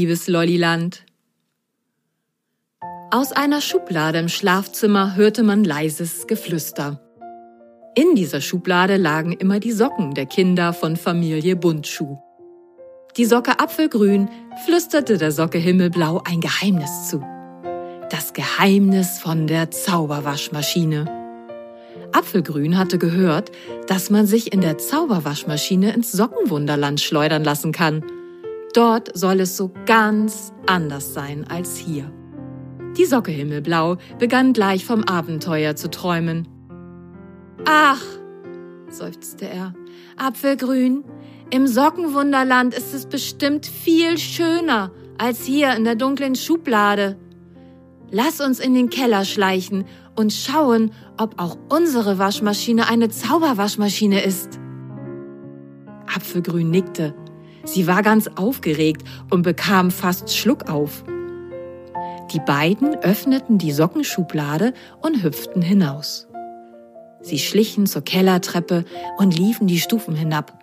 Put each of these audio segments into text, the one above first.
liebes Lolliland. Aus einer Schublade im Schlafzimmer hörte man leises Geflüster. In dieser Schublade lagen immer die Socken der Kinder von Familie Buntschuh. Die Socke Apfelgrün flüsterte der Socke Himmelblau ein Geheimnis zu. Das Geheimnis von der Zauberwaschmaschine. Apfelgrün hatte gehört, dass man sich in der Zauberwaschmaschine ins Sockenwunderland schleudern lassen kann. Dort soll es so ganz anders sein als hier. Die Socke Himmelblau begann gleich vom Abenteuer zu träumen. Ach, seufzte er, Apfelgrün, im Sockenwunderland ist es bestimmt viel schöner als hier in der dunklen Schublade. Lass uns in den Keller schleichen und schauen, ob auch unsere Waschmaschine eine Zauberwaschmaschine ist. Apfelgrün nickte. Sie war ganz aufgeregt und bekam fast Schluck auf. Die beiden öffneten die Sockenschublade und hüpften hinaus. Sie schlichen zur Kellertreppe und liefen die Stufen hinab.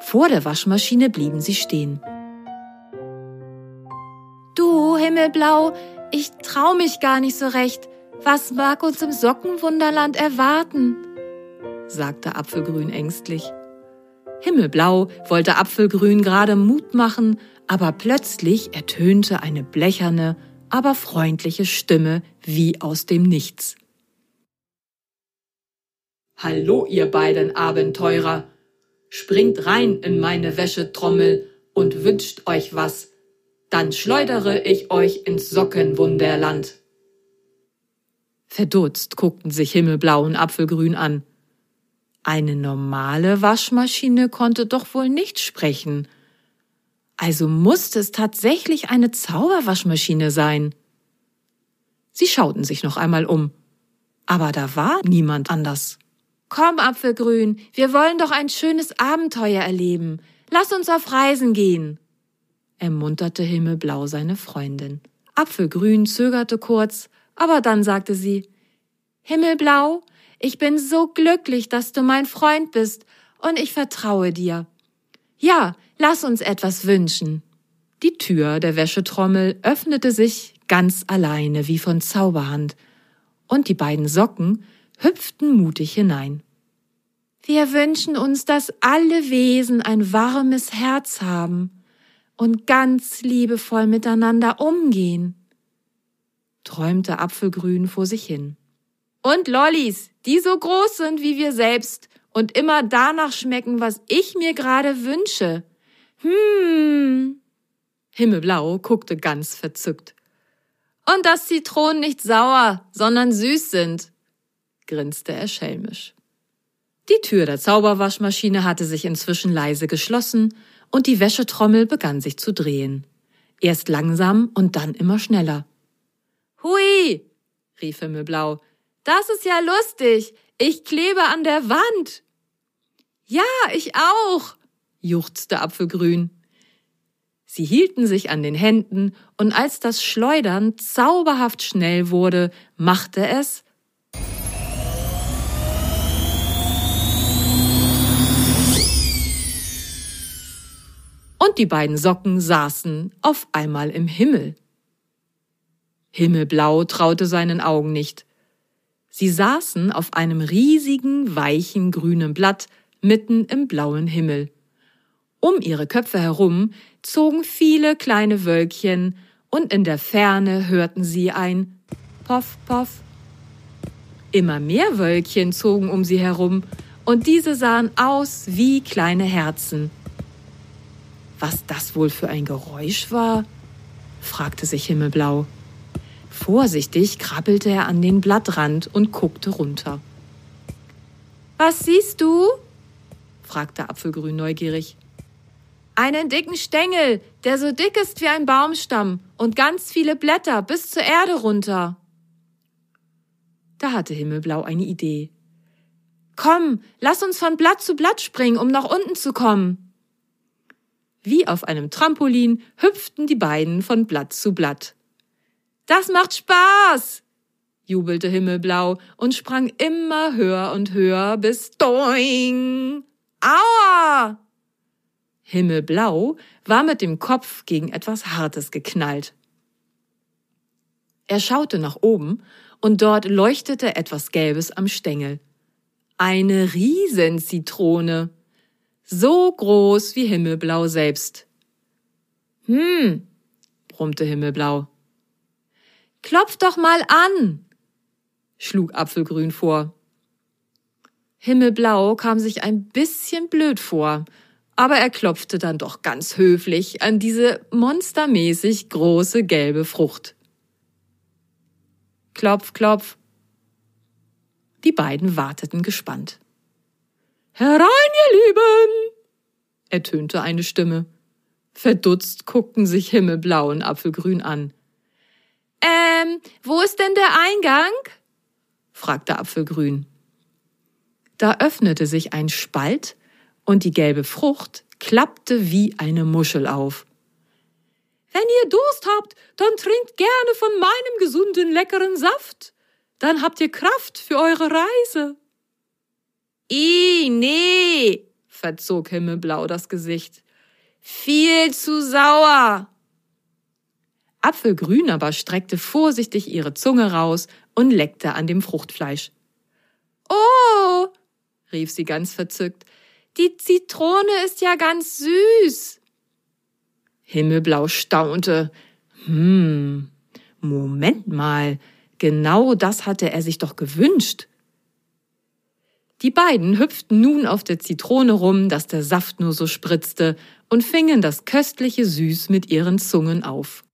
Vor der Waschmaschine blieben sie stehen. Du, Himmelblau, ich trau mich gar nicht so recht. Was mag uns im Sockenwunderland erwarten? sagte Apfelgrün ängstlich. Himmelblau wollte Apfelgrün gerade Mut machen, aber plötzlich ertönte eine blecherne, aber freundliche Stimme wie aus dem Nichts. Hallo, ihr beiden Abenteurer! Springt rein in meine Wäschetrommel und wünscht euch was, dann schleudere ich euch ins Sockenwunderland. Verdutzt guckten sich Himmelblau und Apfelgrün an. Eine normale Waschmaschine konnte doch wohl nicht sprechen. Also musste es tatsächlich eine Zauberwaschmaschine sein. Sie schauten sich noch einmal um. Aber da war niemand anders. Komm, Apfelgrün, wir wollen doch ein schönes Abenteuer erleben. Lass uns auf Reisen gehen, ermunterte Himmelblau seine Freundin. Apfelgrün zögerte kurz, aber dann sagte sie Himmelblau, ich bin so glücklich, dass du mein Freund bist, und ich vertraue dir. Ja, lass uns etwas wünschen. Die Tür der Wäschetrommel öffnete sich ganz alleine wie von Zauberhand, und die beiden Socken hüpften mutig hinein. Wir wünschen uns, dass alle Wesen ein warmes Herz haben und ganz liebevoll miteinander umgehen, träumte Apfelgrün vor sich hin. Und Lollis, die so groß sind wie wir selbst und immer danach schmecken, was ich mir gerade wünsche. Hm. Himmelblau guckte ganz verzückt. Und dass Zitronen nicht sauer, sondern süß sind, grinste er schelmisch. Die Tür der Zauberwaschmaschine hatte sich inzwischen leise geschlossen und die Wäschetrommel begann sich zu drehen. Erst langsam und dann immer schneller. Hui! rief Himmelblau. Das ist ja lustig. Ich klebe an der Wand. Ja, ich auch, juchzte Apfelgrün. Sie hielten sich an den Händen, und als das Schleudern zauberhaft schnell wurde, machte es und die beiden Socken saßen auf einmal im Himmel. Himmelblau traute seinen Augen nicht. Sie saßen auf einem riesigen, weichen, grünen Blatt mitten im blauen Himmel. Um ihre Köpfe herum zogen viele kleine Wölkchen, und in der Ferne hörten sie ein Poff, Poff. Immer mehr Wölkchen zogen um sie herum, und diese sahen aus wie kleine Herzen. Was das wohl für ein Geräusch war? fragte sich Himmelblau. Vorsichtig krabbelte er an den Blattrand und guckte runter. Was siehst du? fragte Apfelgrün neugierig. Einen dicken Stängel, der so dick ist wie ein Baumstamm und ganz viele Blätter bis zur Erde runter. Da hatte Himmelblau eine Idee. Komm, lass uns von Blatt zu Blatt springen, um nach unten zu kommen. Wie auf einem Trampolin hüpften die beiden von Blatt zu Blatt. Das macht Spaß! jubelte Himmelblau und sprang immer höher und höher bis Doing! Aua! Himmelblau war mit dem Kopf gegen etwas Hartes geknallt. Er schaute nach oben und dort leuchtete etwas Gelbes am Stängel. Eine Riesenzitrone. So groß wie Himmelblau selbst. Hm, brummte Himmelblau. Klopf doch mal an, schlug Apfelgrün vor. Himmelblau kam sich ein bisschen blöd vor, aber er klopfte dann doch ganz höflich an diese monstermäßig große gelbe Frucht. Klopf, klopf. Die beiden warteten gespannt. Herein, ihr Lieben! ertönte eine Stimme. Verdutzt guckten sich Himmelblau und Apfelgrün an. Ähm, wo ist denn der Eingang? fragte Apfelgrün. Da öffnete sich ein Spalt und die gelbe Frucht klappte wie eine Muschel auf. Wenn ihr Durst habt, dann trinkt gerne von meinem gesunden, leckeren Saft. Dann habt ihr Kraft für eure Reise. I, nee, verzog Himmelblau das Gesicht. Viel zu sauer. Apfelgrün aber streckte vorsichtig ihre Zunge raus und leckte an dem Fruchtfleisch. Oh, rief sie ganz verzückt, die Zitrone ist ja ganz süß. Himmelblau staunte. Hm, Moment mal, genau das hatte er sich doch gewünscht. Die beiden hüpften nun auf der Zitrone rum, dass der Saft nur so spritzte, und fingen das köstliche Süß mit ihren Zungen auf.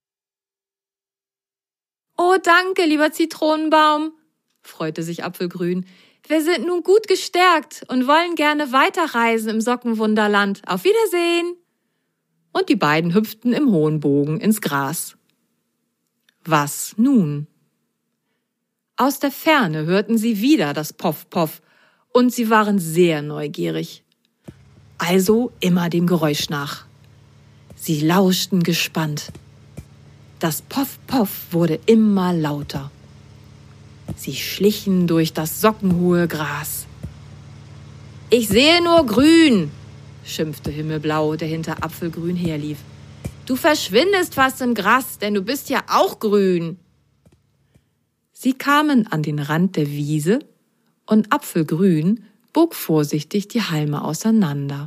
Oh, danke, lieber Zitronenbaum, freute sich Apfelgrün. Wir sind nun gut gestärkt und wollen gerne weiterreisen im Sockenwunderland. Auf Wiedersehen! Und die beiden hüpften im hohen Bogen ins Gras. Was nun? Aus der Ferne hörten sie wieder das Poff-Poff und sie waren sehr neugierig. Also immer dem Geräusch nach. Sie lauschten gespannt. Das Poff-Poff wurde immer lauter. Sie schlichen durch das sockenhohe Gras. Ich sehe nur grün, schimpfte Himmelblau, der hinter Apfelgrün herlief. Du verschwindest fast im Gras, denn du bist ja auch grün. Sie kamen an den Rand der Wiese und Apfelgrün bog vorsichtig die Halme auseinander.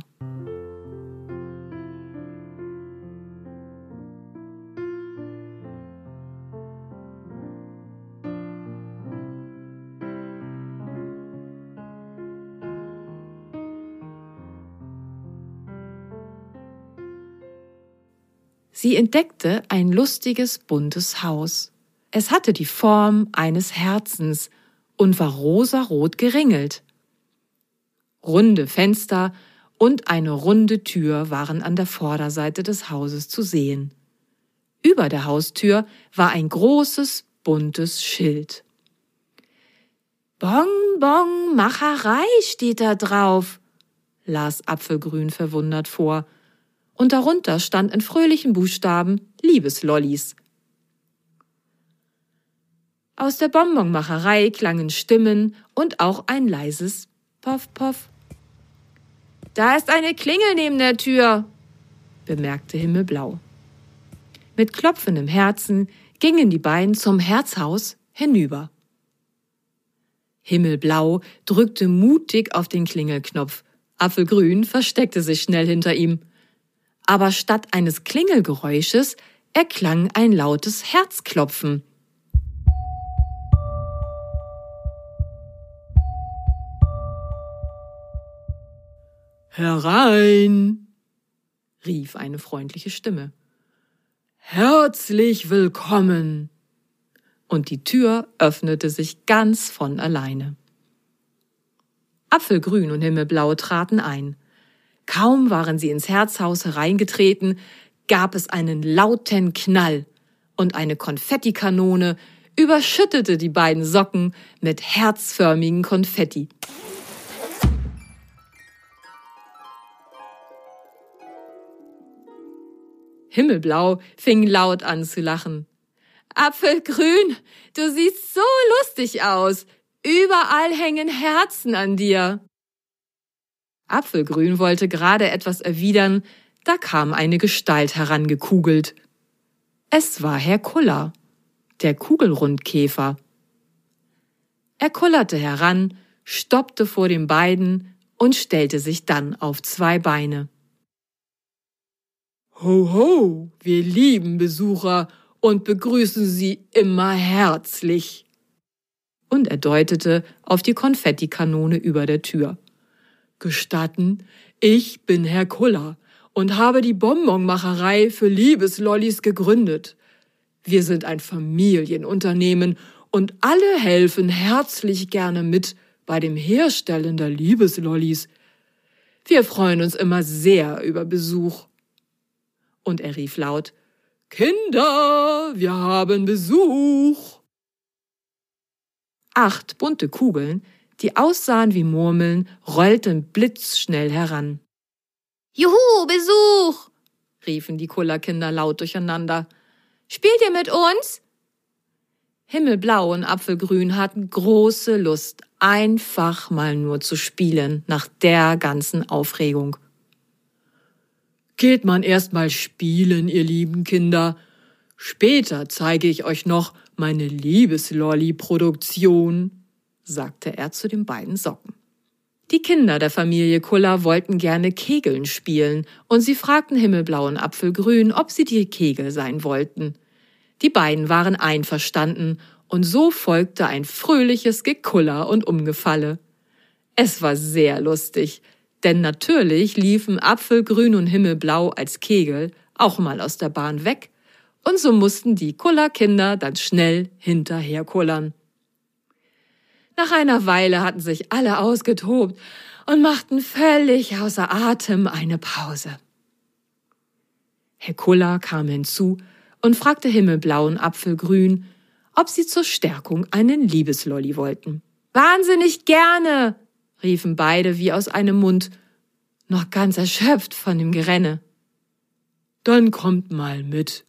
Sie entdeckte ein lustiges, buntes Haus. Es hatte die Form eines Herzens und war rosarot geringelt. Runde Fenster und eine runde Tür waren an der Vorderseite des Hauses zu sehen. Über der Haustür war ein großes, buntes Schild. Bonbon Macherei steht da drauf, las Apfelgrün verwundert vor und darunter stand in fröhlichen Buchstaben Liebeslollis. Aus der Bonbonmacherei klangen Stimmen und auch ein leises Poff, Poff. Da ist eine Klingel neben der Tür, bemerkte Himmelblau. Mit klopfendem Herzen gingen die beiden zum Herzhaus hinüber. Himmelblau drückte mutig auf den Klingelknopf. Apfelgrün versteckte sich schnell hinter ihm aber statt eines Klingelgeräusches erklang ein lautes Herzklopfen. Herein, rief eine freundliche Stimme. Herzlich willkommen. Und die Tür öffnete sich ganz von alleine. Apfelgrün und Himmelblau traten ein. Kaum waren sie ins Herzhaus hereingetreten, gab es einen lauten Knall und eine Konfettikanone überschüttete die beiden Socken mit herzförmigen Konfetti. Himmelblau fing laut an zu lachen. Apfelgrün, du siehst so lustig aus. Überall hängen Herzen an dir. Apfelgrün wollte gerade etwas erwidern, Da kam eine Gestalt herangekugelt. Es war Herr Kuller, der Kugelrundkäfer. Er kullerte heran, stoppte vor den beiden und stellte sich dann auf zwei Beine. Ho, ho, wir lieben Besucher und begrüßen sie immer herzlich. Und er deutete auf die Konfettikanone über der Tür. Gestatten, ich bin Herr Kuller und habe die Bonbonmacherei für Liebeslollis gegründet. Wir sind ein Familienunternehmen und alle helfen herzlich gerne mit bei dem Herstellen der Liebeslollis. Wir freuen uns immer sehr über Besuch. Und er rief laut, Kinder, wir haben Besuch. Acht bunte Kugeln, die aussahen wie Murmeln, rollten blitzschnell heran. Juhu, Besuch! riefen die Kullerkinder laut durcheinander. Spielt ihr mit uns? Himmelblau und Apfelgrün hatten große Lust, einfach mal nur zu spielen nach der ganzen Aufregung. Geht man erst mal spielen, ihr lieben Kinder. Später zeige ich euch noch meine Liebeslolli-Produktion, sagte er zu den beiden Socken. Die Kinder der Familie Kuller wollten gerne Kegeln spielen, und sie fragten Himmelblau und Apfelgrün, ob sie die Kegel sein wollten. Die beiden waren einverstanden, und so folgte ein fröhliches Gekuller und Umgefalle. Es war sehr lustig, denn natürlich liefen Apfelgrün und Himmelblau als Kegel auch mal aus der Bahn weg, und so mussten die Kullerkinder dann schnell hinterher kullern. Nach einer Weile hatten sich alle ausgetobt und machten völlig außer Atem eine Pause. Herr Kuller kam hinzu und fragte Himmelblau und Apfelgrün, ob sie zur Stärkung einen Liebeslolli wollten. Wahnsinnig gerne, riefen beide wie aus einem Mund, noch ganz erschöpft von dem Gerenne. Dann kommt mal mit,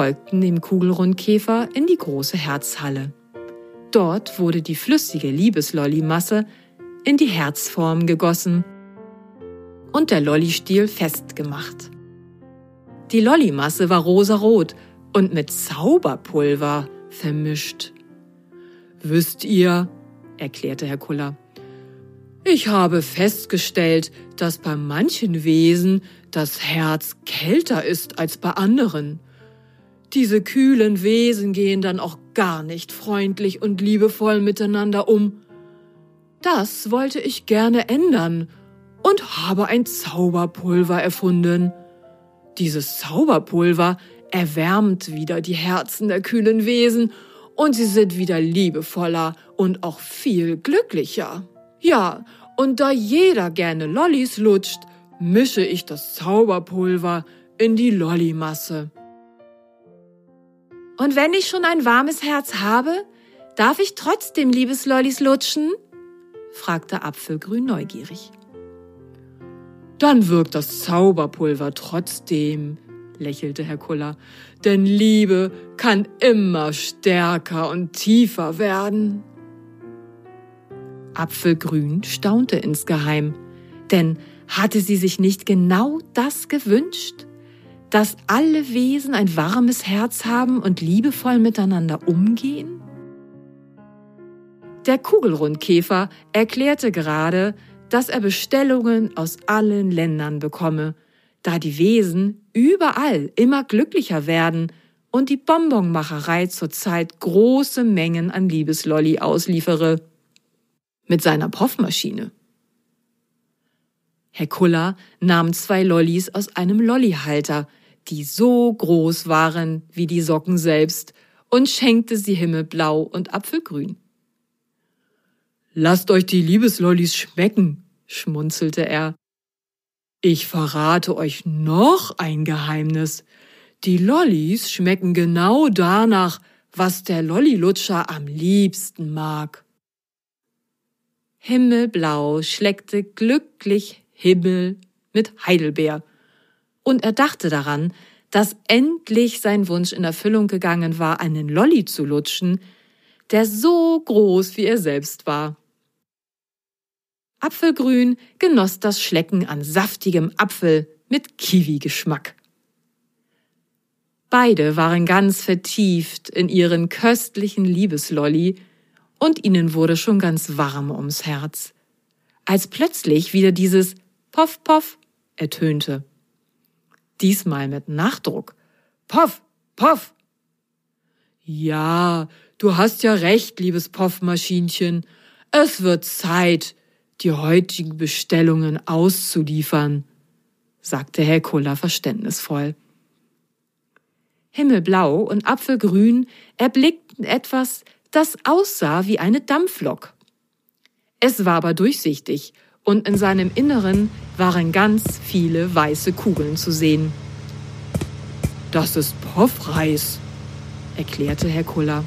folgten dem Kugelrundkäfer in die große Herzhalle. Dort wurde die flüssige Liebeslollimasse in die Herzform gegossen und der Lollistiel festgemacht. Die Lollimasse war rosarot und mit Zauberpulver vermischt. Wisst ihr, erklärte Herr Kuller, ich habe festgestellt, dass bei manchen Wesen das Herz kälter ist als bei anderen. Diese kühlen Wesen gehen dann auch gar nicht freundlich und liebevoll miteinander um. Das wollte ich gerne ändern und habe ein Zauberpulver erfunden. Dieses Zauberpulver erwärmt wieder die Herzen der kühlen Wesen und sie sind wieder liebevoller und auch viel glücklicher. Ja, und da jeder gerne Lollis lutscht, mische ich das Zauberpulver in die Lollimasse. Und wenn ich schon ein warmes Herz habe, darf ich trotzdem Liebeslollis lutschen? fragte Apfelgrün neugierig. Dann wirkt das Zauberpulver trotzdem, lächelte Herr Kuller, denn Liebe kann immer stärker und tiefer werden. Apfelgrün staunte insgeheim, denn hatte sie sich nicht genau das gewünscht? Dass alle Wesen ein warmes Herz haben und liebevoll miteinander umgehen? Der Kugelrundkäfer erklärte gerade, dass er Bestellungen aus allen Ländern bekomme, da die Wesen überall immer glücklicher werden und die Bonbonmacherei zurzeit große Mengen an Liebeslolli ausliefere. Mit seiner Puffmaschine. Herr Kuller nahm zwei Lollis aus einem Lollihalter, die so groß waren wie die Socken selbst, und schenkte sie himmelblau und apfelgrün. Lasst euch die Liebeslollis schmecken, schmunzelte er. Ich verrate euch noch ein Geheimnis. Die Lollis schmecken genau danach, was der Lollilutscher am liebsten mag. Himmelblau schleckte glücklich Himmel mit Heidelbeer. Und er dachte daran, dass endlich sein Wunsch in Erfüllung gegangen war, einen Lolli zu lutschen, der so groß wie er selbst war. Apfelgrün genoss das Schlecken an saftigem Apfel mit Kiwi-Geschmack. Beide waren ganz vertieft in ihren köstlichen Liebeslolli, und ihnen wurde schon ganz warm ums Herz, als plötzlich wieder dieses Poff, Poff ertönte. Diesmal mit Nachdruck. Poff, Poff! Ja, du hast ja recht, liebes Poffmaschinchen. Es wird Zeit, die heutigen Bestellungen auszuliefern, sagte Herr Kuller verständnisvoll. Himmelblau und Apfelgrün erblickten etwas, das aussah wie eine Dampflok. Es war aber durchsichtig und in seinem Inneren waren ganz viele weiße Kugeln zu sehen. Das ist Poffreis, erklärte Herr Kuller.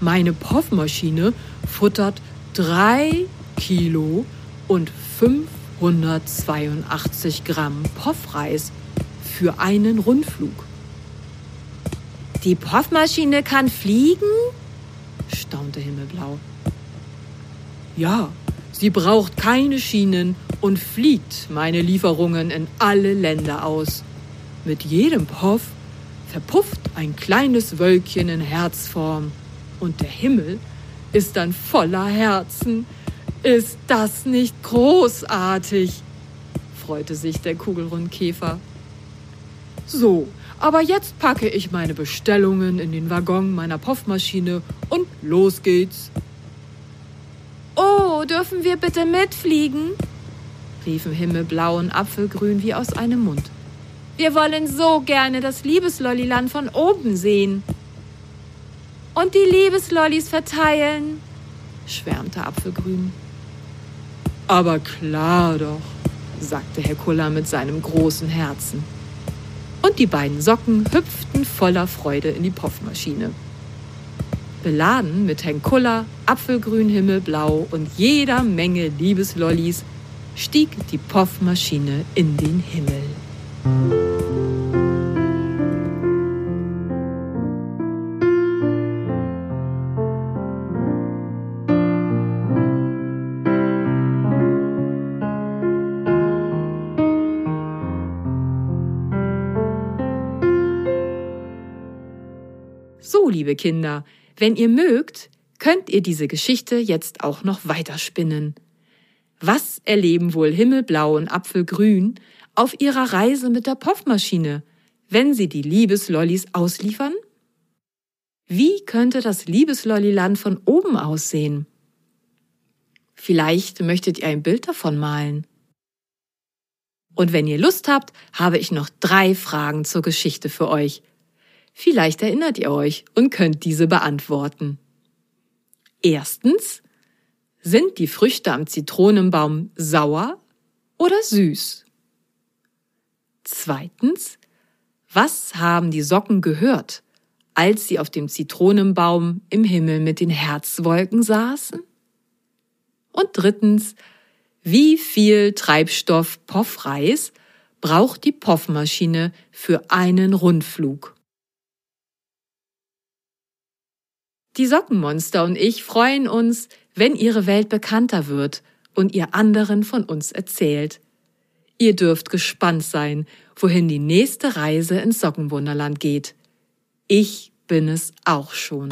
Meine Poffmaschine futtert drei Kilo und 582 Gramm Poffreis für einen Rundflug. Die Poffmaschine kann fliegen? staunte Himmelblau. Ja, sie braucht keine Schienen und fliegt meine Lieferungen in alle Länder aus. Mit jedem Poff verpufft ein kleines Wölkchen in Herzform und der Himmel ist dann voller Herzen. Ist das nicht großartig? freute sich der Kugelrundkäfer. So, aber jetzt packe ich meine Bestellungen in den Waggon meiner Poffmaschine und los geht's. Dürfen wir bitte mitfliegen? riefen Himmelblau und Apfelgrün wie aus einem Mund. Wir wollen so gerne das Liebeslolliland von oben sehen. Und die Liebeslollis verteilen, schwärmte Apfelgrün. Aber klar doch, sagte Herr Kuller mit seinem großen Herzen und die beiden Socken hüpften voller Freude in die Poffmaschine. Beladen mit Herrn Kuller, Apfelgrün, Himmelblau und jeder Menge Liebeslollis stieg die Poffmaschine in den Himmel. So, liebe Kinder, wenn ihr mögt, könnt ihr diese Geschichte jetzt auch noch weiterspinnen. Was erleben wohl Himmelblau und Apfelgrün auf ihrer Reise mit der Poffmaschine, wenn sie die Liebeslollis ausliefern? Wie könnte das Liebeslolliland von oben aussehen? Vielleicht möchtet ihr ein Bild davon malen. Und wenn ihr Lust habt, habe ich noch drei Fragen zur Geschichte für euch. Vielleicht erinnert ihr euch und könnt diese beantworten. Erstens, sind die Früchte am Zitronenbaum sauer oder süß? Zweitens, was haben die Socken gehört, als sie auf dem Zitronenbaum im Himmel mit den Herzwolken saßen? Und drittens, wie viel Treibstoff Poffreis braucht die Poffmaschine für einen Rundflug? Die Sockenmonster und ich freuen uns, wenn Ihre Welt bekannter wird und ihr anderen von uns erzählt. Ihr dürft gespannt sein, wohin die nächste Reise ins Sockenwunderland geht. Ich bin es auch schon.